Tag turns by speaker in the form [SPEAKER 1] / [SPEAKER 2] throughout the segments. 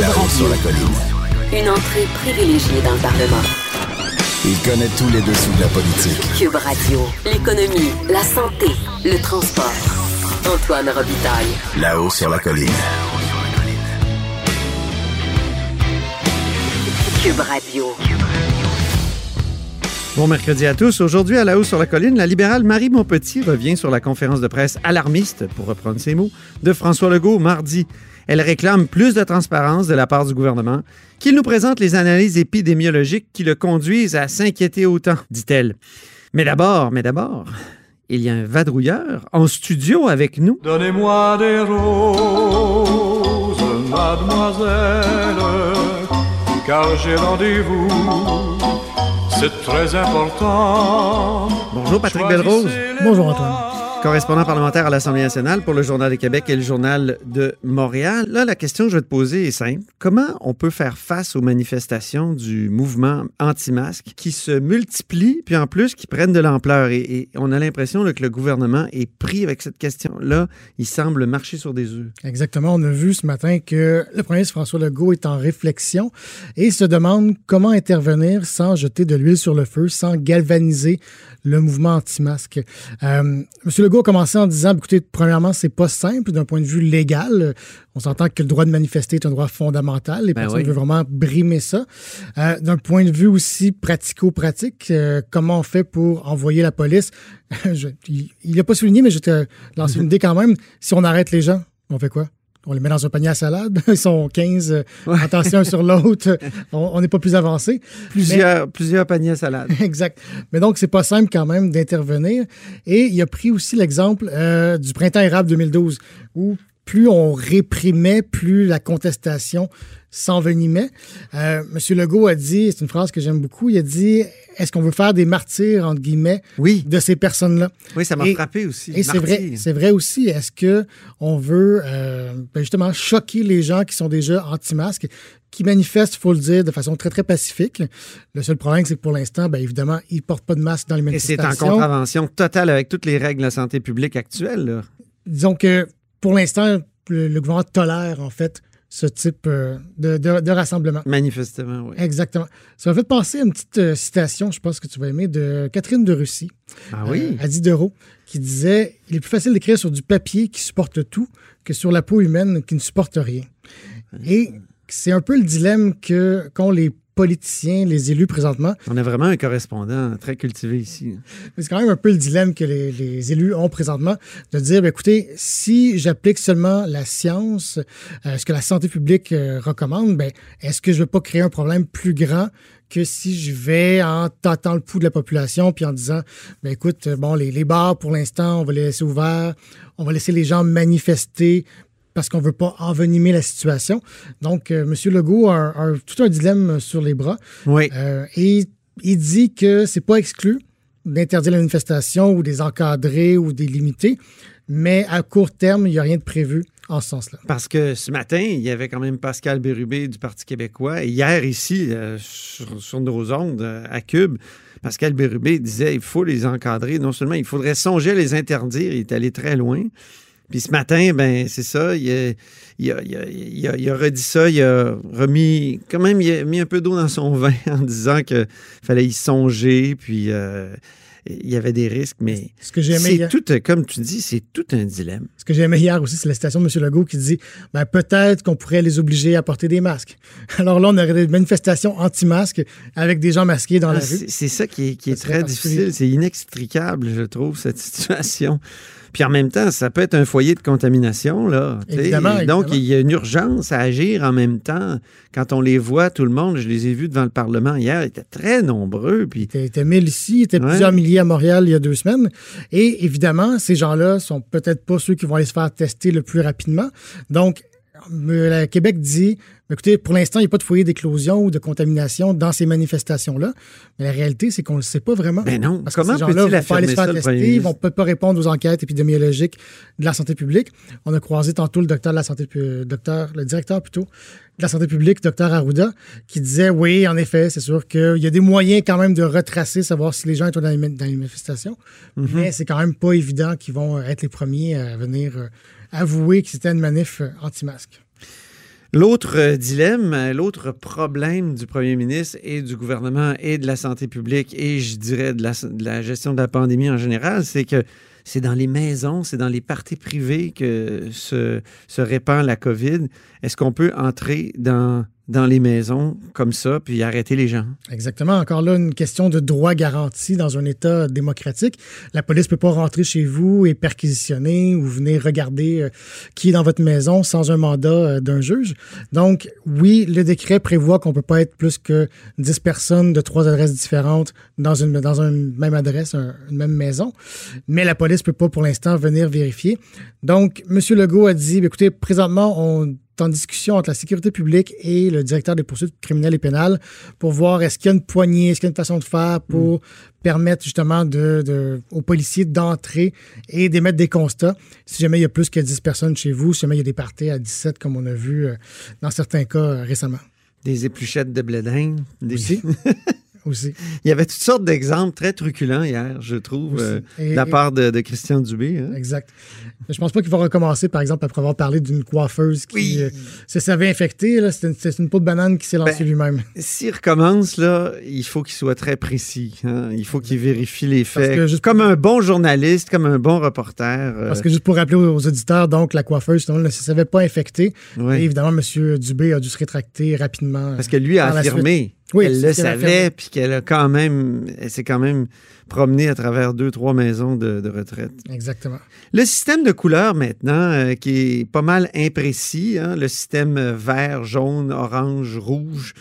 [SPEAKER 1] Là-haut sur la colline.
[SPEAKER 2] Une entrée privilégiée dans le Parlement.
[SPEAKER 1] Il connaît tous les dessous de la politique.
[SPEAKER 2] Cube Radio, l'économie, la santé, le transport. Antoine Robitaille.
[SPEAKER 1] Là-haut sur la colline.
[SPEAKER 2] Cube Radio.
[SPEAKER 3] Bon mercredi à tous. Aujourd'hui, à la hausse sur la colline, la libérale Marie Montpetit revient sur la conférence de presse alarmiste, pour reprendre ses mots, de François Legault mardi. Elle réclame plus de transparence de la part du gouvernement, qu'il nous présente les analyses épidémiologiques qui le conduisent à s'inquiéter autant, dit-elle. Mais d'abord, mais d'abord, il y a un vadrouilleur en studio avec nous.
[SPEAKER 4] Donnez-moi des roses, mademoiselle, car j'ai rendez-vous. C'est très important.
[SPEAKER 3] Bonjour Patrick Belrose.
[SPEAKER 5] Bonjour Antoine.
[SPEAKER 3] Correspondant parlementaire à l'Assemblée nationale pour le Journal de Québec et le Journal de Montréal. Là, la question que je vais te poser est simple. Comment on peut faire face aux manifestations du mouvement anti-masque qui se multiplient, puis en plus qui prennent de l'ampleur? Et, on a l'impression que le gouvernement est pris avec cette question-là. Il semble marcher sur des œufs.
[SPEAKER 5] Exactement. On a vu ce matin que le premier ministre François Legault est en réflexion et se demande comment intervenir sans jeter de l'huile sur le feu, sans galvaniser le mouvement anti-masque. Euh, Monsieur Legault a commencé en disant, écoutez, premièrement, c'est pas simple d'un point de vue légal. On s'entend que le droit de manifester est un droit fondamental. Les
[SPEAKER 3] Ben
[SPEAKER 5] personnes
[SPEAKER 3] oui.
[SPEAKER 5] veulent vraiment brimer ça. Euh, d'un point de vue aussi pratico-pratique, euh, comment on fait pour envoyer la police? Je- il n'a pas souligné, mais je te lancer une idée quand même. Si on arrête les gens, on fait quoi? On les met dans un panier à salade. Ils sont 15 euh, entassés un sur l'autre. On n'est pas plus avancé.
[SPEAKER 3] Plusieurs, plusieurs paniers à salade.
[SPEAKER 5] Exact. Mais donc, c'est pas simple quand même d'intervenir. Et il a pris aussi l'exemple euh, du printemps érable 2012, où plus on réprimait, plus la contestation s'envenimait. Euh, Monsieur Legault a dit, c'est une phrase que j'aime beaucoup, il a dit Est-ce qu'on veut faire des martyrs, entre guillemets,
[SPEAKER 3] Oui.
[SPEAKER 5] de ces personnes-là?
[SPEAKER 3] Oui, ça m'a
[SPEAKER 5] Et-
[SPEAKER 3] frappé aussi.
[SPEAKER 5] et c'est vrai, c'est vrai aussi. Est-ce que on veut euh, ben justement choquer les gens qui sont déjà anti-masques, qui manifestent, il faut le dire, de façon très très pacifique. Le seul problème, c'est que pour l'instant, ben évidemment, ils portent pas de masque dans les
[SPEAKER 3] Et c'est en
[SPEAKER 5] manifestations.
[SPEAKER 3] contravention totale avec toutes les règles de la santé publique actuelles. là.
[SPEAKER 5] Disons que pour l'instant, le, le gouvernement tolère en fait ce type euh, de, de- de rassemblement.
[SPEAKER 3] Manifestement, oui.
[SPEAKER 5] Exactement. Ça m'a fait penser à une petite euh, citation, je pense que tu vas aimer, de Catherine de Russie.
[SPEAKER 3] Ah oui?
[SPEAKER 5] euh, à Diderot, qui disait Il est plus facile d'écrire sur du papier qui supporte tout que sur la peau humaine qui ne supporte rien. Et c'est un peu le dilemme que qu'ont les politiciens, les élus présentement.
[SPEAKER 3] On a vraiment un correspondant très cultivé ici.
[SPEAKER 5] C'est quand même un peu le dilemme que les, les élus ont présentement de dire ben, écoutez, si j'applique seulement la science, euh, ce que la santé publique euh, recommande, ben, est-ce que je ne vais pas créer un problème plus grand que si je vais en tâtant le pouls de la population puis en disant ben, écoute, euh, bon, les, les bars pour l'instant, on va les laisser ouverts, on va laisser les gens manifester parce qu'on ne veut pas envenimer la situation. Donc, euh, M. Legault a, tout un dilemme sur les bras.
[SPEAKER 3] Oui.
[SPEAKER 5] Euh, et il dit que c'est pas exclu d'interdire la manifestation ou des encadrer ou des limiter, mais à court terme, il n'y a rien de prévu en ce sens-là.
[SPEAKER 3] Parce que ce matin, il y avait quand même Pascal Bérubé du Parti québécois. Et hier, ici, euh, sur, sur nos ondes, euh, à Cube, Pascal Bérubé disait il faut les encadrer. Non seulement il faudrait songer à les interdire, il est allé très loin. Puis ce matin, ben c'est ça, il a, il, a, il, a, il, a, redit ça, il a remis, quand même, il a mis un peu d'eau dans son vin en disant qu'il fallait y songer, puis euh, il y avait des risques, mais
[SPEAKER 5] Ce que
[SPEAKER 3] c'est
[SPEAKER 5] hier-
[SPEAKER 3] tout, comme tu dis, c'est tout un dilemme.
[SPEAKER 5] Ce que j'ai aimé hier aussi, c'est la citation de M. Legault qui dit ben, peut-être qu'on pourrait les obliger à porter des masques. Alors là, on aurait des manifestations anti-masques avec des gens masqués dans la
[SPEAKER 3] Ah,
[SPEAKER 5] rue.
[SPEAKER 3] c'est ça qui est, qui est très difficile. C'est inextricable, je trouve, cette situation. Puis en même temps, ça peut être un foyer de contamination, là.
[SPEAKER 5] Évidemment,
[SPEAKER 3] Donc, il y a une urgence à agir en même temps. Quand on les voit, tout le monde, je les ai vus devant le Parlement hier, ils étaient très nombreux. Puis
[SPEAKER 5] Il était 1000 ici, il était
[SPEAKER 3] Ouais.
[SPEAKER 5] plusieurs milliers à Montréal il y a deux semaines. Et évidemment, ces gens-là sont peut-être pas ceux qui vont aller se faire tester le plus rapidement. Donc, le Québec dit écoutez, pour l'instant, il n'y a pas de foyer d'éclosion ou de contamination dans ces manifestations-là. Mais la réalité, c'est qu'on ne le sait pas vraiment.
[SPEAKER 3] Ben non.
[SPEAKER 5] Parce que
[SPEAKER 3] Comment
[SPEAKER 5] ces gens-là vont pas aller
[SPEAKER 3] affirmer
[SPEAKER 5] se faire tester, ils vont peut pas répondre aux enquêtes épidémiologiques de la santé publique. On a croisé tantôt le docteur de la santé, pu- docteur, le directeur plutôt de la santé publique, docteur Arruda, qui disait oui, en effet, c'est sûr qu'il y a des moyens quand même de retracer, savoir si les gens étaient dans les, dans les manifestations,
[SPEAKER 3] Mhm.
[SPEAKER 5] mais c'est quand même pas évident qu'ils vont être les premiers à venir avouer que c'était une manif euh, anti-masque.
[SPEAKER 3] L'autre euh, dilemme, euh, l'autre problème du premier ministre et du gouvernement et de la santé publique et je dirais de la, de la gestion de la pandémie en général, c'est que c'est dans les maisons, c'est dans les parties privées que se, se répand la COVID. Est-ce qu'on peut entrer dans dans les maisons comme ça, puis arrêter les gens.
[SPEAKER 5] Exactement. Encore là, une question de droit garanti dans un État démocratique. La police ne peut pas rentrer chez vous et perquisitionner ou venir regarder euh, qui est dans votre maison sans un mandat euh, d'un juge. Donc, oui, le décret prévoit qu'on peut pas être plus que 10 personnes de trois adresses différentes dans une, dans une même adresse, une même maison. Mais la police peut pas pour l'instant venir vérifier. Donc, M. Legault a dit, écoutez, présentement, on en discussion entre la sécurité publique et le directeur des poursuites criminelles et pénales pour voir est-ce qu'il y a une poignée, est-ce qu'il y a une façon de faire pour mm. permettre justement de, aux policiers d'entrer et d'émettre des constats. Si jamais il y a plus que 10 personnes chez vous, si jamais il y a des parties à 17 comme on a vu euh, dans certains cas euh, récemment.
[SPEAKER 3] Des épluchettes de blédin. Des...
[SPEAKER 5] Aussi.
[SPEAKER 3] Il y avait toutes sortes d'exemples très truculents hier, je trouve, euh, de la part de, Christian Dubé. Hein.
[SPEAKER 5] Exact. Je pense pas qu'il va recommencer, par exemple, après avoir parlé d'une coiffeuse qui euh, s'avait infecté. C'est une, peau de banane qui s'est lancée ben, lui-même.
[SPEAKER 3] S'il recommence, là, il faut qu'il soit très précis. Hein. Il faut qu'il vérifie les faits. Comme un bon journaliste, comme un bon reporter.
[SPEAKER 5] Euh. Parce que juste pour rappeler aux auditeurs, donc, la coiffeuse, elle ne s'avait pas infectée. Et évidemment, M. Dubé a dû se rétracter rapidement.
[SPEAKER 3] Parce que lui a affirmé oui, elle le savait, puis qu'elle a quand même, elle s'est quand même promenée à travers deux, trois maisons de, retraite.
[SPEAKER 5] Exactement.
[SPEAKER 3] Le système de couleurs maintenant, euh, qui est pas mal imprécis, hein, le système vert, jaune, orange, rouge.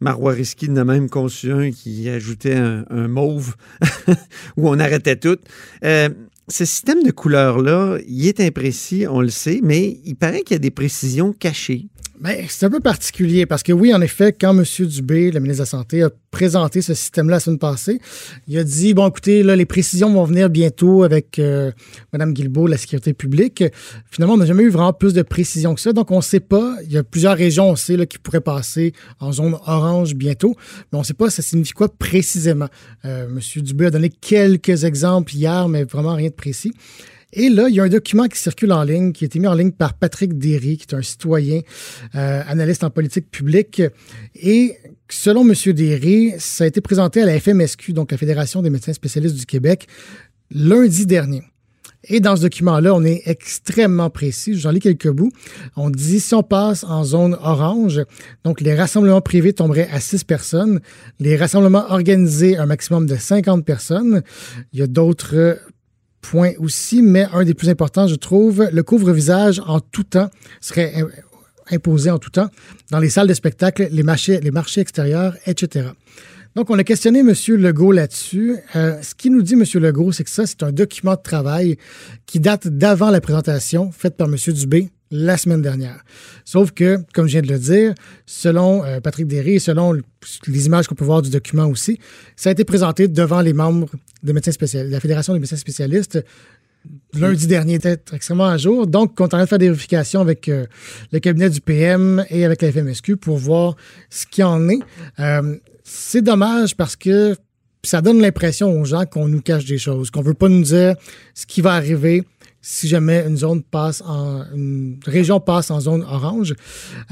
[SPEAKER 3] Marois Risky n'a même conçu un qui ajoutait un, mauve où on arrêtait tout. Euh, ce système de couleurs-là, il est imprécis, on le sait, mais il paraît qu'il y a des précisions cachées.
[SPEAKER 5] Ben, c'est un peu particulier parce que oui, en effet, quand M. Dubé, le ministre de la Santé, a présenté ce système-là la semaine passée, il a dit, bon, écoutez, là, les précisions vont venir bientôt avec euh, Mme Guilbeault, la sécurité publique. Finalement, on n'a jamais eu vraiment plus de précisions que ça. Donc, on ne sait pas. Il y a plusieurs régions, on sait, là, qui pourraient passer en zone orange bientôt, mais on ne sait pas ça signifie quoi précisément? Euh, M. Dubé a donné quelques exemples hier, mais vraiment rien de précis. Et là, il y a un document qui circule en ligne, qui a été mis en ligne par Patrick Derry, qui est un citoyen, euh, analyste en politique publique. Et selon M. Derry, ça a été présenté à la FMSQ, donc la Fédération des médecins spécialistes du Québec, lundi dernier. Et dans ce document-là, on est extrêmement précis. J'en lis quelques bouts. On dit si on passe en zone orange, donc les rassemblements privés tomberaient à 6 personnes, les rassemblements organisés un maximum de 50 personnes. Il y a d'autres point aussi, mais un des plus importants, je trouve, le couvre-visage en tout temps serait imposé en tout temps dans les salles de spectacle, les marchés, les marchés extérieurs, etc. Donc, on a questionné M. Legault là-dessus. Euh, ce qu'il nous dit, M. Legault, c'est que ça, c'est un document de travail qui date d'avant la présentation faite par M. Dubé la semaine dernière. Sauf que, comme je viens de le dire, selon euh, Patrick Derry et selon les images qu'on peut voir du document aussi, ça a été présenté devant les membres des médecins spécialistes, la Fédération des médecins spécialistes lundi dernier, peut-être extrêmement à jour. Donc, on est en train de faire des vérifications avec euh, le cabinet du PM et avec la FMSQ pour voir ce qu'il en est. Euh, c'est dommage parce que ça donne l'impression aux gens qu'on nous cache des choses, qu'on veut pas nous dire ce qui va arriver si jamais une zone passe en une région passe en zone orange.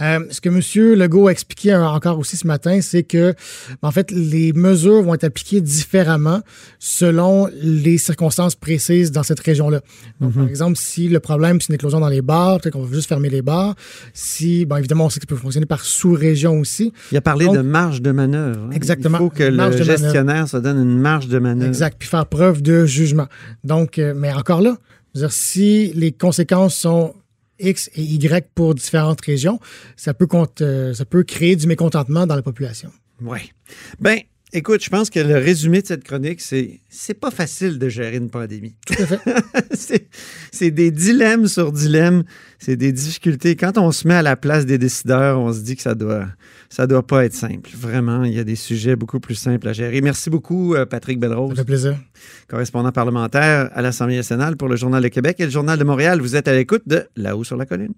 [SPEAKER 5] Euh, ce que M. Legault a expliqué encore aussi ce matin, c'est que en fait les mesures vont être appliquées différemment selon les circonstances précises dans cette région-là. Donc, par mhm. exemple, si le problème c'est une éclosion dans les bars, peut-être qu'on va juste fermer les bars. Si, bon, évidemment, on sait que ça peut fonctionner par sous-région aussi.
[SPEAKER 3] Il a parlé de marge de manœuvre.
[SPEAKER 5] Hein. Exactement.
[SPEAKER 3] Il faut que le gestionnaire se donne une marge de manœuvre.
[SPEAKER 5] Exact. Puis faire preuve de jugement. Donc, euh, mais encore là, dire, si les conséquences sont X et Y pour différentes régions, ça peut, euh, ça peut créer du mécontentement dans la population.
[SPEAKER 3] Oui. Ben, Écoute, je pense que le résumé de cette chronique, c'est c'est pas facile de gérer une pandémie.
[SPEAKER 5] Tout à fait.
[SPEAKER 3] c'est des dilemmes sur dilemmes, c'est des difficultés. Quand on se met à la place des décideurs, on se dit que ça doit ça doit pas être simple. Vraiment, il y a des sujets beaucoup plus simples à gérer. Merci beaucoup, euh, Patrick Belrose.
[SPEAKER 5] Ça fait plaisir.
[SPEAKER 3] Correspondant parlementaire à l'Assemblée nationale pour le Journal de Québec et le Journal de Montréal. Vous êtes à l'écoute de Là-haut sur la colline.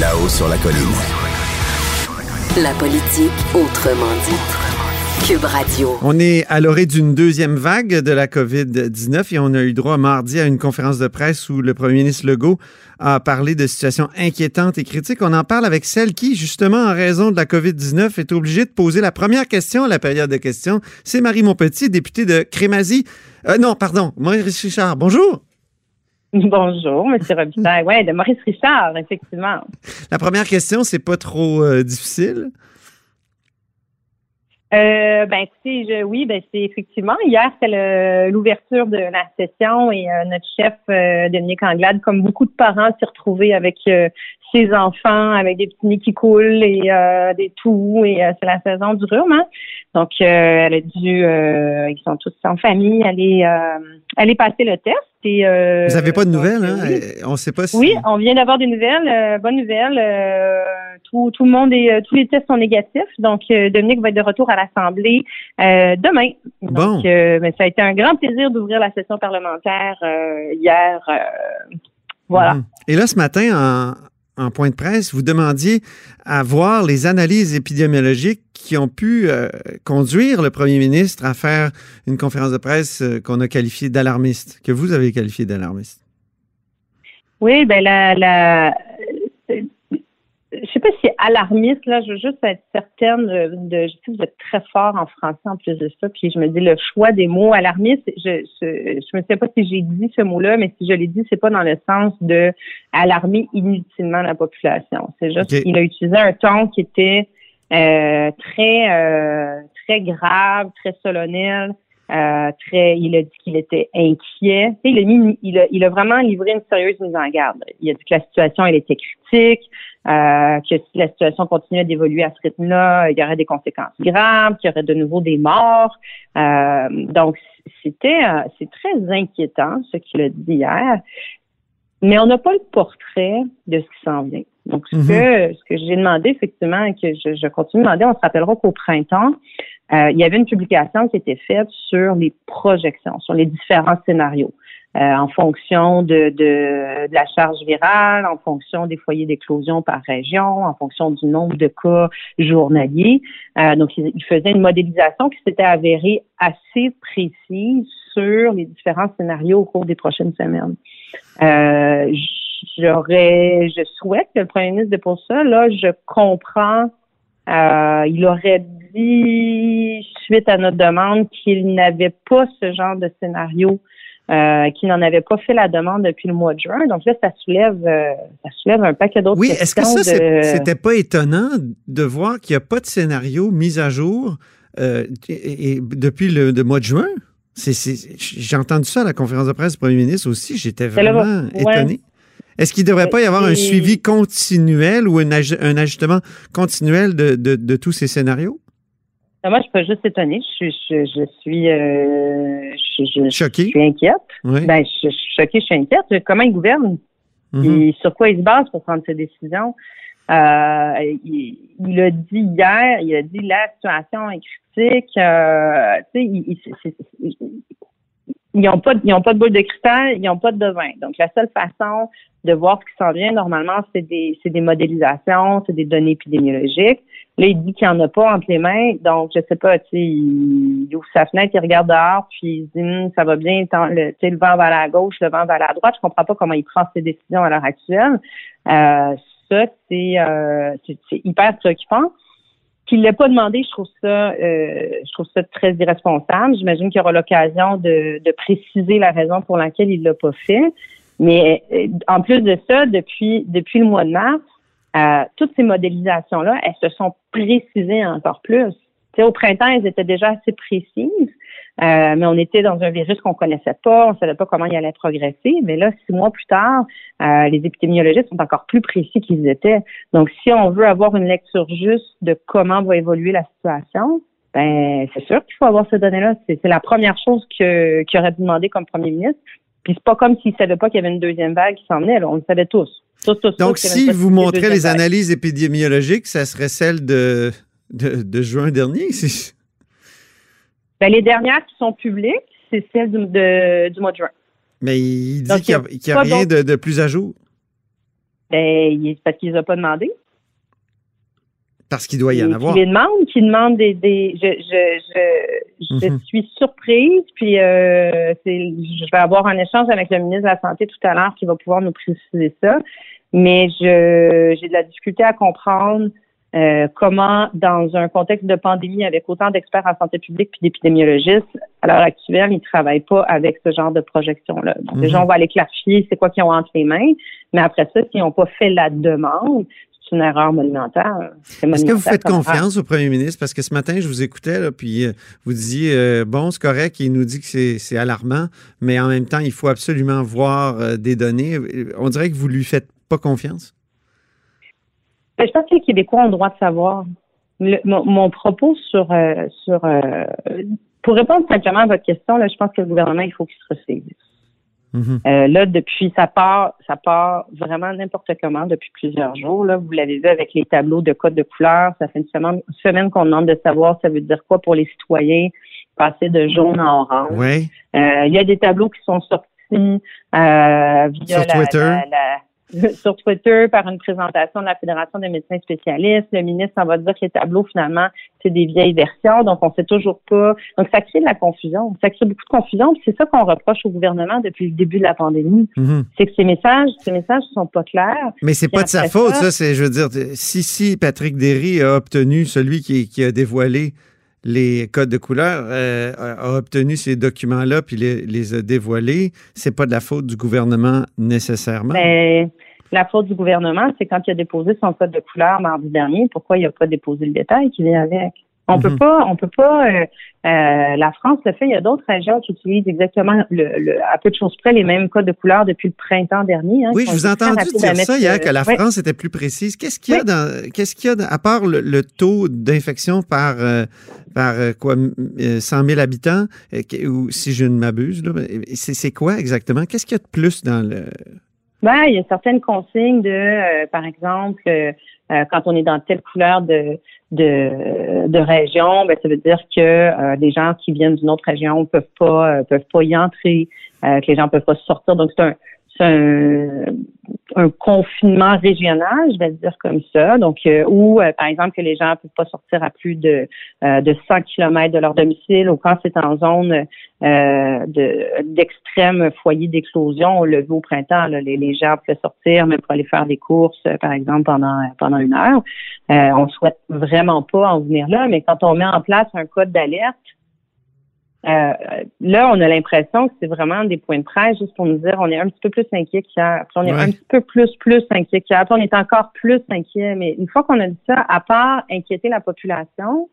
[SPEAKER 1] Là-haut sur la colline.
[SPEAKER 2] La politique autrement dit. Cube Radio.
[SPEAKER 3] On est à l'orée d'une deuxième vague de la COVID-19 et on a eu droit mardi à une conférence de presse où le premier ministre Legault a parlé de situations inquiétantes et critiques. On en parle avec celle qui, justement, en raison de la COVID-19, est obligée de poser la première question à la période de questions. C'est Marie Montpetit, députée de Crémazie. Euh, non, pardon, Maurice Richard. Bonjour.
[SPEAKER 6] Bonjour, M. Robitaille. Oui, de Maurice Richard, effectivement.
[SPEAKER 3] La première question, c'est pas trop euh, difficile?
[SPEAKER 6] Euh, ben écoutez, je, oui, ben c'est effectivement hier c'est l'ouverture de la session et euh, notre chef euh, Dominique Anglade, comme beaucoup de parents, s'est retrouvé avec euh, ses enfants, avec des petits nids qui coulent et des toux et c'est la saison du rhume. Hein? Donc elle a dû, ils sont tous en famille, aller aller passer le test. Et,
[SPEAKER 3] Vous n'avez pas de nouvelles, hein? On ne sait pas si.
[SPEAKER 6] Oui, on vient d'avoir des nouvelles. bonne nouvelle tout, tout le monde euh, tous les tests sont négatifs. Donc, euh, Dominique va être de retour à l'Assemblée euh, demain. Donc, mais ça a été un grand plaisir d'ouvrir la session parlementaire hier. voilà. Mhm.
[SPEAKER 3] Et là, ce matin, en, en, point de presse, vous demandiez à voir les analyses épidémiologiques qui ont pu conduire le premier ministre à faire une conférence de presse qu'on a qualifiée d'alarmiste, que vous avez qualifiée d'alarmiste.
[SPEAKER 6] Oui, ben la, je sais pas si c'est alarmiste, là, je veux juste être certaine de, je sais que vous êtes très fort en français en plus de ça, puis je me dis le choix des mots alarmiste, je, je, je me sais pas si j'ai dit ce mot-là, mais si je l'ai dit, c'est pas dans le sens de alarmer inutilement la population. C'est juste qu'il a utilisé un ton qui était euh, très euh, très grave, très solennel. Euh, très, il a dit qu'il était inquiet. il a, mis, il, a, il a vraiment livré une sérieuse mise en garde. Il a dit que la situation elle était critique, euh, que si la situation continuait d'évoluer à ce rythme-là, il y aurait des conséquences graves, qu'il y aurait de nouveau des morts. Euh, donc, c'était euh, c'est très inquiétant ce qu'il a dit hier. Mais on n'a pas le portrait de ce qui s'en vient. Donc, ce mhm. que, ce que j'ai demandé, effectivement, et que je, je, continue de demander, on se rappellera qu'au printemps, euh, il y avait une publication qui était faite sur les projections, sur les différents scénarios. Euh, en fonction de, de, la charge virale, en fonction des foyers d'éclosion par région, en fonction du nombre de cas journaliers. Euh, donc, il, il, faisait une modélisation qui s'était avérée assez précise sur les différents scénarios au cours des prochaines semaines. Euh, j'aurais, je souhaite que le premier ministre dépose ça. Là, je comprends. Euh, il aurait dit, suite à notre demande, qu'il n'avait pas ce genre de scénario, euh, qu'il n'en avait pas fait la demande depuis le mois de juin. Donc là, ça soulève, euh, ça soulève un paquet d'autres
[SPEAKER 3] oui, questions. Oui, est-ce que ça, c'était pas étonnant de voir qu'il n'y a pas de scénario mis à jour et, depuis le, mois de juin? J'ai entendu ça à la conférence de presse du premier ministre aussi. J'étais vraiment étonné. Est-ce qu'il ne devrait pas y avoir un suivi continuel ou un, ajustement continuel de, tous ces scénarios?
[SPEAKER 6] Ben, moi, je peux juste étonner. Je, je, je suis, euh, je,
[SPEAKER 3] choquée.
[SPEAKER 6] Je suis inquiète. Ben, je, suis choquée, je suis inquiète. Comment il gouverne? Mm-hmm. sur quoi il se base pour prendre ses décisions? Euh, il, a dit hier, il a dit la situation est critique. Euh, tu sais, ils n'ont pas, ils ont pas de boule de cristal, ils n'ont pas de devin. Donc, la seule façon de voir ce qui s'en vient, normalement, c'est des, c'est des modélisations, c'est des données épidémiologiques. Là, il dit qu'il n'y en a pas entre les mains. Donc, je sais pas, tu sais, il, ouvre sa fenêtre, il regarde dehors, puis il dit, hum, ça va bien, le, le vent va à la gauche, le vent va à la droite. Je comprends pas comment il prend ses décisions à l'heure actuelle. Euh, ça, c'est, euh, c'est hyper préoccupant. Qu'il l'ait pas demandé, je trouve ça, euh, je trouve ça très irresponsable. J'imagine qu'il y aura l'occasion de, de, préciser la raison pour laquelle il l'a pas fait. Mais euh, en plus de ça, depuis depuis le mois de mars, euh, toutes ces modélisations-là, elles se sont précisées encore plus. sais, au printemps, elles étaient déjà assez précises. Euh, mais on était dans un virus qu'on connaissait pas, on savait pas comment il allait progresser. Mais là, six mois plus tard, euh, les épidémiologistes sont encore plus précis qu'ils étaient. Donc, si on veut avoir une lecture juste de comment va évoluer la situation, ben c'est sûr qu'il faut avoir ces données-là. C'est la première chose que qu'il aurait demandé comme premier ministre. Puis c'est pas comme s'il savait pas qu'il y avait une deuxième vague qui s'en venait. On le savait tous.
[SPEAKER 3] Donc, si vous montrez les analyses épidémiologiques, ça serait celle de, de, de juin dernier?
[SPEAKER 6] Ben, les dernières qui sont publiques, c'est celles du, du mois de juin.
[SPEAKER 3] Mais il dit qu'il n'y a, rien de, plus à jour.
[SPEAKER 6] Ben, parce qu'il ne les a pas demandé.
[SPEAKER 3] Parce qu'il doit y en avoir.
[SPEAKER 6] les demande, qui demande des, des je, je, je, je
[SPEAKER 3] Mhm.
[SPEAKER 6] suis surprise, puis euh, je vais avoir un échange avec le ministre de la Santé tout à l'heure qui va pouvoir nous préciser ça. Mais je j'ai de la difficulté à comprendre euh, comment, dans un contexte de pandémie avec autant d'experts en santé publique puis d'épidémiologistes, à l'heure actuelle, ils ne travaillent pas avec ce genre de projection-là. Donc,
[SPEAKER 3] Mhm.
[SPEAKER 6] déjà, on va aller clarifier c'est quoi qu'ils ont entre les mains, mais après ça, s'ils n'ont pas fait la demande, c'est une erreur monumentale.
[SPEAKER 3] Est-ce que vous faites confiance au premier ministre? Parce que ce matin, je vous écoutais, là, puis euh, vous disiez, euh, bon, c'est correct, il nous dit que c'est alarmant, mais en même temps, il faut absolument voir euh, des données. On dirait que vous lui faites pas confiance?
[SPEAKER 6] Ben, Je pense que les Québécois ont le droit de savoir. Le- mon, mon propos sur euh, sur euh, pour répondre simplement à votre question, là, je pense que le gouvernement, il faut qu'il se ressaisisse.
[SPEAKER 3] Mhm.
[SPEAKER 6] Euh, là, depuis, ça part, ça part vraiment n'importe comment depuis plusieurs jours. Là, vous l'avez vu avec les tableaux de code de couleur. Ça fait une semaine, une semaine qu'on demande de savoir ça veut dire quoi pour les citoyens passer de jaune à orange.
[SPEAKER 3] Oui.
[SPEAKER 6] Euh, il y a des tableaux qui sont sortis euh, via
[SPEAKER 3] Sur
[SPEAKER 6] la-
[SPEAKER 3] Twitter.
[SPEAKER 6] la- la- sur Twitter par une présentation de la Fédération des médecins spécialistes. Le ministre en va dire que les tableaux, finalement, c'est des vieilles versions, donc on sait toujours pas. Donc, ça crée de la confusion. Ça crée beaucoup de confusion, c'est ça qu'on reproche au gouvernement depuis le début de la pandémie.
[SPEAKER 3] Mhm.
[SPEAKER 6] C'est que ces messages, ces messages sont pas clairs.
[SPEAKER 3] Mais c'est pas de sa faute,
[SPEAKER 6] ça-
[SPEAKER 3] ça. C'est, je veux dire, si, si Patrick Derry a obtenu, celui qui, qui a dévoilé les codes de couleur, euh, a obtenu ces documents-là puis les, les a dévoilés, c'est pas de la faute du gouvernement nécessairement.
[SPEAKER 6] Mais la faute du gouvernement, c'est quand il a déposé son code de couleur mardi dernier, pourquoi il n'a pas déposé le détail qui vient avec? On
[SPEAKER 3] Mhm.
[SPEAKER 6] peut pas, on peut pas. euh, euh, la France le fait. Il y a d'autres régions qui utilisent exactement le, le- à peu de choses près les mêmes codes de couleur depuis le printemps dernier. hein,
[SPEAKER 3] Oui, je vous ai entendu dire ça hier,
[SPEAKER 6] euh,
[SPEAKER 3] que la
[SPEAKER 6] ouais.
[SPEAKER 3] France était plus précise. Qu'est-ce qu'il y a
[SPEAKER 6] Oui.
[SPEAKER 3] dans, qu'est-ce qu'il y a, dans- à part le, le taux d'infection par, euh, par euh, quoi, m- euh, 100 000 habitants, euh, ou si je ne m'abuse, là, c'est, quoi exactement? Qu'est-ce qu'il y a de plus dans le...
[SPEAKER 6] Ben, il y a certaines consignes de, euh, par exemple, euh, euh, quand on est dans telle couleur de de, de région, ben, ça veut dire que euh, les gens qui viennent d'une autre région peuvent pas euh, peuvent pas y entrer, euh, que les gens peuvent pas sortir. Donc c'est un un, un confinement régional, je vais le dire comme ça. Donc, euh, où, euh, par exemple, que les gens ne peuvent pas sortir à plus de, euh, de 100 km de leur domicile ou quand c'est en zone euh, de- d'extrême foyer d'éclosion. On vu au printemps, là, les, gens pouvaient sortir, même pour aller faire des courses, par exemple, pendant, pendant une heure. Euh, on souhaite vraiment pas en venir là, mais quand on met en place un code d'alerte, euh, là, on a l'impression que c'est vraiment des points de presse juste pour nous dire on est un petit peu plus inquiet qu'hier. Puis on est
[SPEAKER 3] Ouais.
[SPEAKER 6] un petit peu plus, plus inquiet qu'hier. Puis on est encore plus inquiet. Mais une fois qu'on a dit ça, à part inquiéter la population,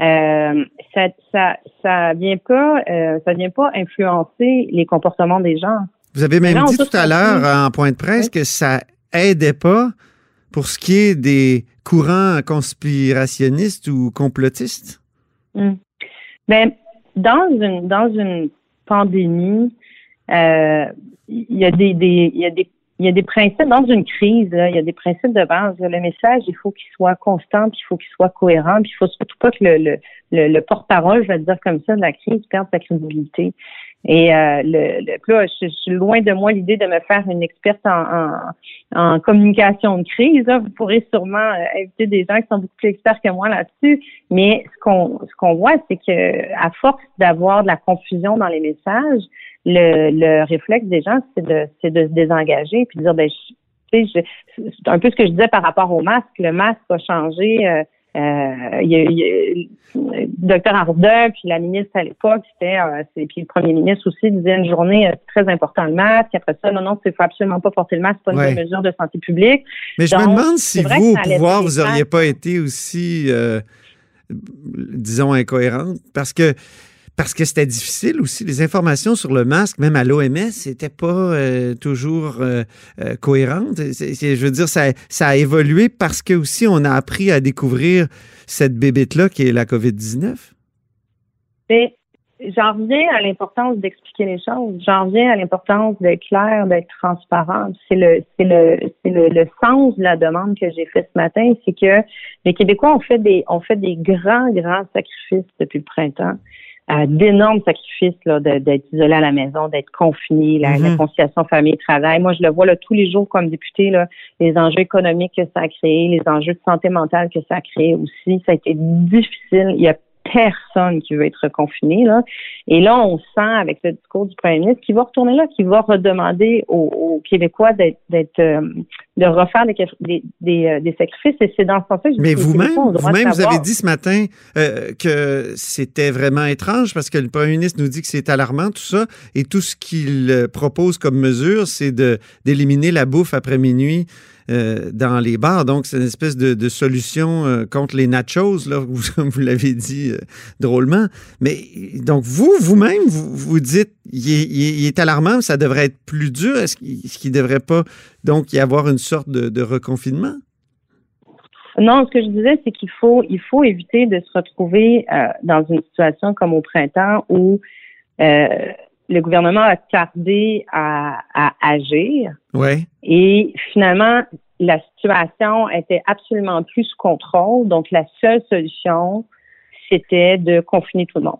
[SPEAKER 6] euh, ça, ça, ça vient pas, euh, ça vient pas influencer les comportements des gens.
[SPEAKER 3] Vous avez même
[SPEAKER 6] Là,
[SPEAKER 3] dit tout à l'heure en point de presse que ça aidait pas pour ce qui est des courants conspirationnistes ou complotistes?
[SPEAKER 6] Mm. Ben, dans une dans une pandémie, euh, il y a des, il y a des il y a des principes dans une crise, là, il y a des principes de base. Le message, il faut qu'il soit constant, puis il faut qu'il soit cohérent, puis il faut surtout pas que le, le, le porte-parole, je vais le dire comme ça, de la crise perde sa crédibilité. Et euh, le, le là, je, je suis loin de moi l'idée de me faire une experte en, en, en communication de crise. là. Vous pourrez sûrement euh, inviter des gens qui sont beaucoup plus experts que moi là-dessus. Mais ce qu'on ce qu'on voit, c'est que à force d'avoir de la confusion dans les messages, le, le réflexe des gens, c'est de c'est de se désengager puis de dire ben je- je- c'est un peu ce que je disais par rapport au masque. Le masque a changé. euh, euh, il y a, il y a- le docteur Arruda, puis la ministre à l'époque, c'était, euh, puis le premier ministre aussi disait une journée euh, c'est très important le masque. Après ça, non, non, il faut absolument pas porter le masque, c'est pas
[SPEAKER 3] Ouais.
[SPEAKER 6] une mesure de santé publique.
[SPEAKER 3] Mais je me demande si vous, au pouvoir, vous
[SPEAKER 6] traces.
[SPEAKER 3] pas été aussi, euh, disons, incohérente. Parce que parce que c'était difficile aussi. Les informations sur le masque, même à l'OMS, n'étaient pas euh, toujours euh, euh, cohérentes. Je veux dire, ça, a évolué parce que aussi on a appris à découvrir cette bébête-là qui est la COVID-19.
[SPEAKER 6] Mais j'en reviens à l'importance d'expliquer les choses. J'en reviens à l'importance d'être clair, d'être transparent. C'est le, le, le sens de la demande que j'ai faite ce matin, c'est que les Québécois ont fait des, ont fait des grands, grands sacrifices depuis le printemps. D'énormes sacrifices là, d'être isolé à la maison, d'être confiné, la, la
[SPEAKER 3] Mhm.
[SPEAKER 6] conciliation famille-travail. Moi, je le vois là, tous les jours comme député, là, les enjeux économiques que ça a créé, les enjeux de santé mentale que ça a créé aussi. Ça a été difficile. Il y a personne qui veut être confiné. Là. Et là, on sent avec le discours du premier ministre qu'il va retourner là, qu'il va redemander aux, aux Québécois d'être, d'être euh, de refaire des, des, des, euh, des sacrifices. Et c'est dans ce sens-là que
[SPEAKER 3] Mais vous-même, vous-même, vous avez dit ce matin euh, que c'était vraiment étrange parce que le premier ministre nous dit que c'est alarmant, tout ça, et tout ce qu'il propose comme mesure, c'est de, d'éliminer la bouffe après minuit euh, dans les bars. Donc, c'est une espèce de, solution euh, contre les nachos, là, vous, l'avez dit euh, drôlement. Mais donc, vous, vous-même, vous, vous dites, il est, alarmant, ça devrait être plus dur. Est-ce qu'il ne devrait pas, donc, y avoir une sorte de, reconfinement?
[SPEAKER 6] Non, ce que je disais, c'est qu'il faut, il faut éviter de se retrouver dans une situation comme au printemps où le gouvernement a tardé à, à agir
[SPEAKER 3] Ouais.
[SPEAKER 6] et finalement la situation était absolument plus sous contrôle. Donc la seule solution, c'était de confiner tout le monde.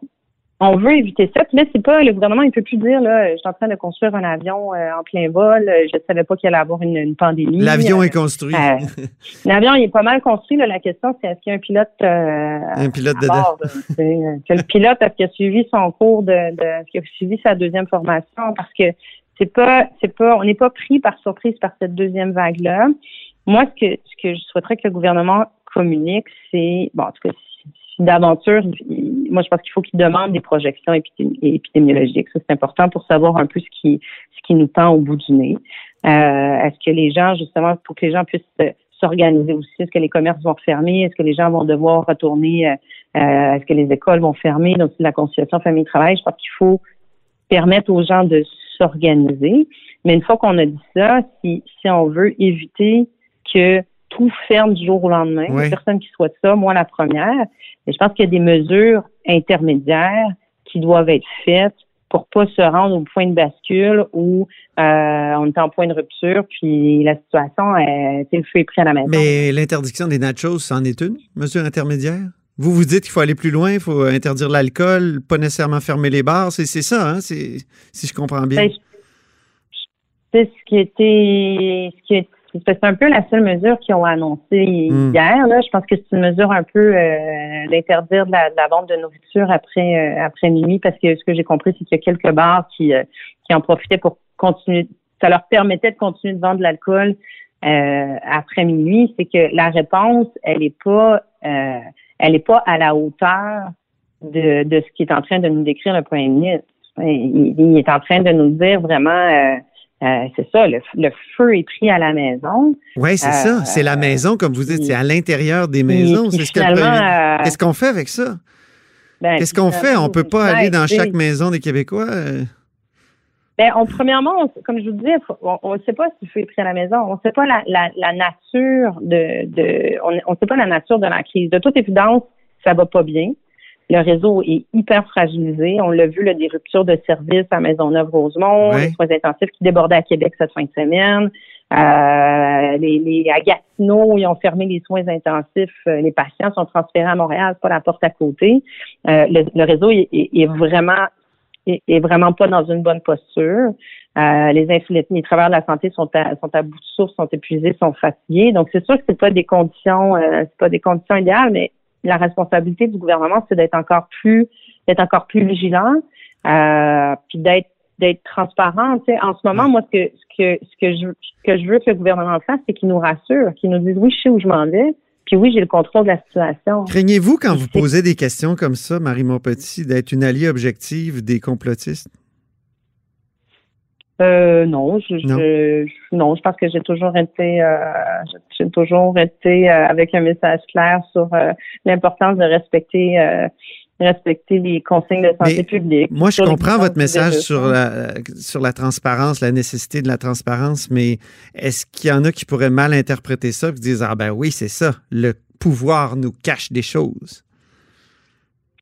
[SPEAKER 6] On veut éviter ça. Puis là, c'est pas le gouvernement, il peut plus dire là, je suis en train de construire un avion euh, en plein vol. euh, Je savais pas qu'il allait avoir une, une pandémie.
[SPEAKER 3] L'avion
[SPEAKER 6] Euh,
[SPEAKER 3] est construit.
[SPEAKER 6] euh, L'avion, il est pas mal construit. Là. La question, c'est est-ce qu'il y a un pilote
[SPEAKER 3] Un pilote
[SPEAKER 6] à
[SPEAKER 3] dedans.
[SPEAKER 6] bord, là, que le pilote, est-ce qu'il a suivi son cours de, de est-ce qu'il a suivi sa deuxième formation? Parce que c'est pas, c'est pas, on n'est pas pris par surprise par cette deuxième vague-là. Moi, ce que, ce que je souhaiterais que le gouvernement communique, c'est, bon, en tout cas, d'aventure, moi, je pense qu'il faut qu'il demande des projections épidémi- épidémiologiques. Ça, c'est important pour savoir un peu ce qui, ce qui nous tend au bout du nez. Euh, est-ce que les gens, justement, pour que les gens puissent s'organiser aussi, est-ce que les commerces vont fermer? Est-ce que les gens vont devoir retourner? euh, euh, est-ce que les écoles vont fermer? Donc, la conciliation famille-travail. Je pense qu'il faut permettre aux gens de s'organiser. Mais une fois qu'on a dit ça, si, si on veut éviter que tout ferme du jour au lendemain, il a personne qui souhaite ça, moi la première. Et je pense qu'il y a des mesures intermédiaires qui doivent être faites pour pas se rendre au point de bascule où euh, on est en point de rupture, puis la situation, est, sais, le feu est pris à la maison.
[SPEAKER 3] Mais l'interdiction des nachos, c'en est une mesure intermédiaire? Vous vous dites qu'il faut aller plus loin, il faut interdire l'alcool, pas nécessairement fermer les bars. C'est ça, hein? si je comprends bien.
[SPEAKER 6] Ben, C'est ce qui était, ce qui est, c'est un peu la seule mesure qu'ils ont annoncée
[SPEAKER 3] Hmm.
[SPEAKER 6] hier. Là. Je pense que c'est une mesure un peu euh, d'interdire de la, de la vente de nourriture après euh, après minuit, parce que ce que j'ai compris, c'est qu'il y a quelques bars qui euh, qui en profitaient pour continuer. Ça leur permettait de continuer de vendre de l'alcool euh, après minuit. C'est que la réponse, elle est pas, euh, elle est pas à la hauteur de, de ce qui est en train de nous décrire le premier ministre. Il, il est en train de nous dire vraiment, euh, euh, c'est ça, le, le feu est pris à la maison.
[SPEAKER 3] Oui, c'est
[SPEAKER 6] Euh,
[SPEAKER 3] ça. C'est la maison, comme vous dites, c'est à l'intérieur des maisons. C'est ce
[SPEAKER 6] euh,
[SPEAKER 3] Qu'est-ce qu'on fait avec ça?
[SPEAKER 6] ben,
[SPEAKER 3] Qu'est-ce qu'on fait? On peut pas
[SPEAKER 6] ben,
[SPEAKER 3] aller dans chaque maison des Québécois. euh,
[SPEAKER 6] Ben, on, premièrement, on- comme je vous disais, on ne sait pas si le feu est pris à la maison. On ne sait pas la, la, la nature de, de on ne sait pas la nature de la crise. De toute évidence, ça va pas bien. Le réseau est hyper fragilisé. On l'a vu, là, des ruptures de services à Maisonneuve-Rosemont, les soins intensifs qui débordaient à Québec cette fin de semaine. Euh, les, les, à Gatineau, ils ont fermé les soins intensifs. Euh, Les patients sont transférés à Montréal, pas la porte à côté. Euh, le, le réseau est, est- est vraiment est, est vraiment pas dans une bonne posture. Euh, les, les travailleurs de la santé sont à, sont à bout de souffle, sont épuisés, sont fatigués. Donc, c'est sûr que c'est pas des conditions, euh, c'est pas des conditions idéales, mais la responsabilité du gouvernement, c'est d'être encore plus, d'être encore plus vigilant, euh, puis d'être d'être transparent. Tu sais, en ce moment, moi, ce que ce que ce que je que je veux que le gouvernement fasse, c'est qu'il nous rassure, qu'il nous dise oui, je sais où je m'en vais, puis oui, j'ai le contrôle de la situation.
[SPEAKER 3] Craignez-vous, quand vous posez des questions comme ça, Marie Montpetit, d'être une alliée objective des complotistes?
[SPEAKER 6] Euh, non, je,
[SPEAKER 3] Non.
[SPEAKER 6] Je, je- non, je pense que j'ai toujours été, euh, j'ai toujours été euh, avec un message clair sur l'importance de respecter, respecter les consignes de santé
[SPEAKER 3] Mais
[SPEAKER 6] publique.
[SPEAKER 3] Moi, je comprends votre message sur la, sur la transparence, la nécessité de la transparence, mais est-ce qu'il y en a qui pourraient mal interpréter ça et disent Ah ben oui, c'est ça, le pouvoir nous cache des choses?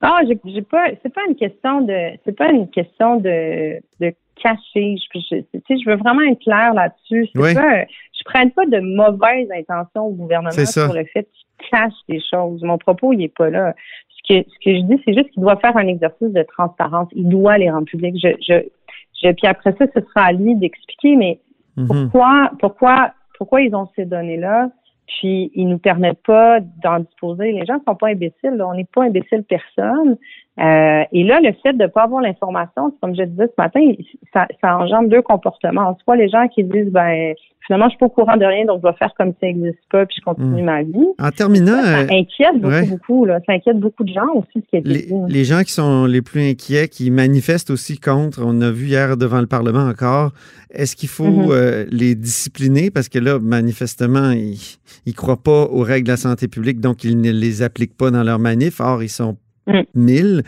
[SPEAKER 6] Ah, j'ai pas, c'est pas une question de, c'est pas une question de, de cacher. Je, je, tu sais, je veux vraiment être claire là-dessus.
[SPEAKER 3] Oui.
[SPEAKER 6] pas, je prenne pas de mauvaises intentions au gouvernement sur le fait qu'il cache des choses. Mon propos, il est pas là. Ce que, ce que je dis, c'est juste qu'il doit faire un exercice de transparence. Il doit les rendre publics. Je, je, je, puis après ça, ce sera à lui d'expliquer, mais
[SPEAKER 3] Mhm.
[SPEAKER 6] pourquoi, pourquoi, pourquoi ils ont ces données-là? Puis ils nous permettent pas d'en disposer. Les gens sont pas imbéciles. là. On n'est pas imbécile personne. Euh, et là, le fait de ne pas avoir l'information, comme je disais ce matin, ça, ça engendre deux comportements. Soit les gens qui disent, ben finalement, je suis pas au courant de rien, donc je vais faire comme si ça n'existe pas, puis je continue
[SPEAKER 3] Mm.
[SPEAKER 6] ma vie.
[SPEAKER 3] En terminant,
[SPEAKER 6] Ça
[SPEAKER 3] euh,
[SPEAKER 6] inquiète beaucoup,
[SPEAKER 3] ouais.
[SPEAKER 6] beaucoup. Là. Ça inquiète beaucoup de gens aussi, ce qui été
[SPEAKER 3] les,
[SPEAKER 6] dit.
[SPEAKER 3] les gens qui sont les plus inquiets, qui manifestent aussi contre, on a vu hier devant le Parlement encore, est-ce qu'il faut
[SPEAKER 6] Mhm.
[SPEAKER 3] euh, les discipliner? Parce que là, manifestement, ils ne croient pas aux règles de la santé publique, donc ils ne les appliquent pas dans leur manif. Or, ils sont Mille.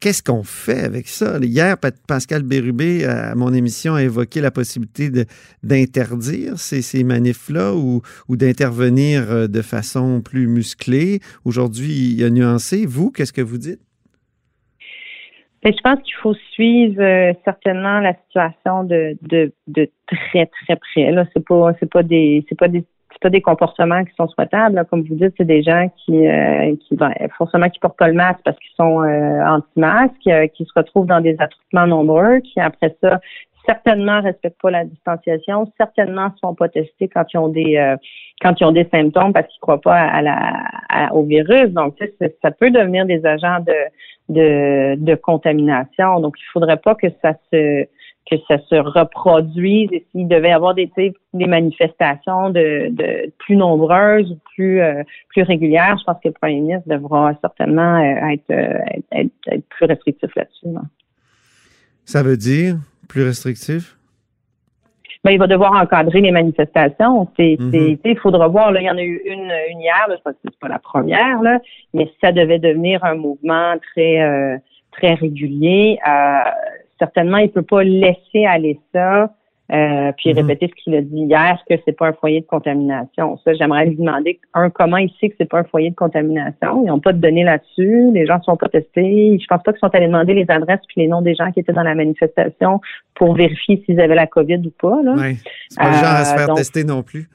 [SPEAKER 3] Qu'est-ce qu'on fait avec ça? Hier, Pa- Pascal Bérubé, à mon émission, a évoqué la possibilité de- d'interdire ces, ces manifs-là ou, ou d'intervenir euh, de façon plus musclée. Aujourd'hui, il a nuancé. Vous, qu'est-ce que vous dites?
[SPEAKER 6] Mais je pense qu'il faut suivre euh, certainement la situation de, de, de très très près. Là, c'est pas c'est pas des c'est pas des c'est pas des comportements qui sont souhaitables. Comme vous dites, c'est des gens qui euh, qui ben, forcément qui portent pas le masque parce qu'ils sont euh, anti-masques, euh, qui se retrouvent dans des attroupements nombreux, qui après ça certainement respectent pas la distanciation, certainement se font pas tester quand ils ont des euh, quand ils ont des symptômes parce qu'ils croient pas à la à- au virus. Donc tu sais, ça peut devenir des agents de de, de contamination. Donc, il faudrait pas que ça se que ça se reproduise et s'il devait y avoir des, sais, des manifestations de, de plus nombreuses ou plus euh, plus régulières, je pense que le premier ministre devra certainement euh, être, euh, être, être- être plus restrictif là-dessus. là.
[SPEAKER 3] Ça veut dire plus restrictif?
[SPEAKER 6] Ben, il va devoir encadrer les manifestations.
[SPEAKER 3] Mhm.
[SPEAKER 6] sais, il faudra voir. Là, il y en a eu une, une hier. Là, je pense que c'est pas la première, là, mais ça devait devenir un mouvement très, euh, très régulier. Euh, certainement, il peut pas laisser aller ça. Euh, puis
[SPEAKER 3] Mhm.
[SPEAKER 6] répéter ce qu'il a dit hier, que c'est pas un foyer de contamination? Ça, j'aimerais lui demander un comment il sait que c'est pas un foyer de contamination. Ils n'ont pas de données là-dessus. Les gens ne sont pas testés. Je pense pas qu'ils sont allés demander les adresses puis les noms des gens qui étaient dans la manifestation pour vérifier s'ils avaient la COVID ou pas. Là.
[SPEAKER 3] Oui. C'est pas le genre à se
[SPEAKER 6] Euh,
[SPEAKER 3] faire
[SPEAKER 6] donc-
[SPEAKER 3] tester non plus.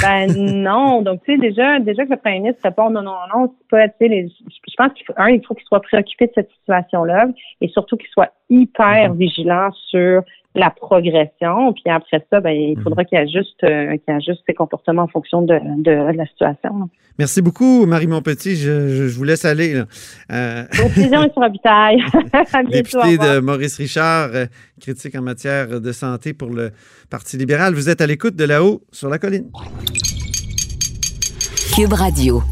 [SPEAKER 6] Ben non. Donc, tu sais, déjà, déjà que le premier ministre répond non, non, non, c'est pas, tu sais, les- je pense qu'il faut, un, il faut qu'il soit préoccupé de cette situation-là et surtout qu'il soit hyper vigilant sur la progression. Puis après ça, ben, il faudra qu'il ajuste, euh, qu'il ajuste ses comportements en fonction de, de, de la situation.
[SPEAKER 3] Merci beaucoup, Marie Montpetit. Je, je, je vous laisse aller. Là. Euh,
[SPEAKER 6] Au plaisir, M. Robitaille.
[SPEAKER 3] député de Maurice Richard, euh, critique en matière de santé pour le Parti libéral. Vous êtes à l'écoute de là-haut sur la colline.
[SPEAKER 2] Cube Radio.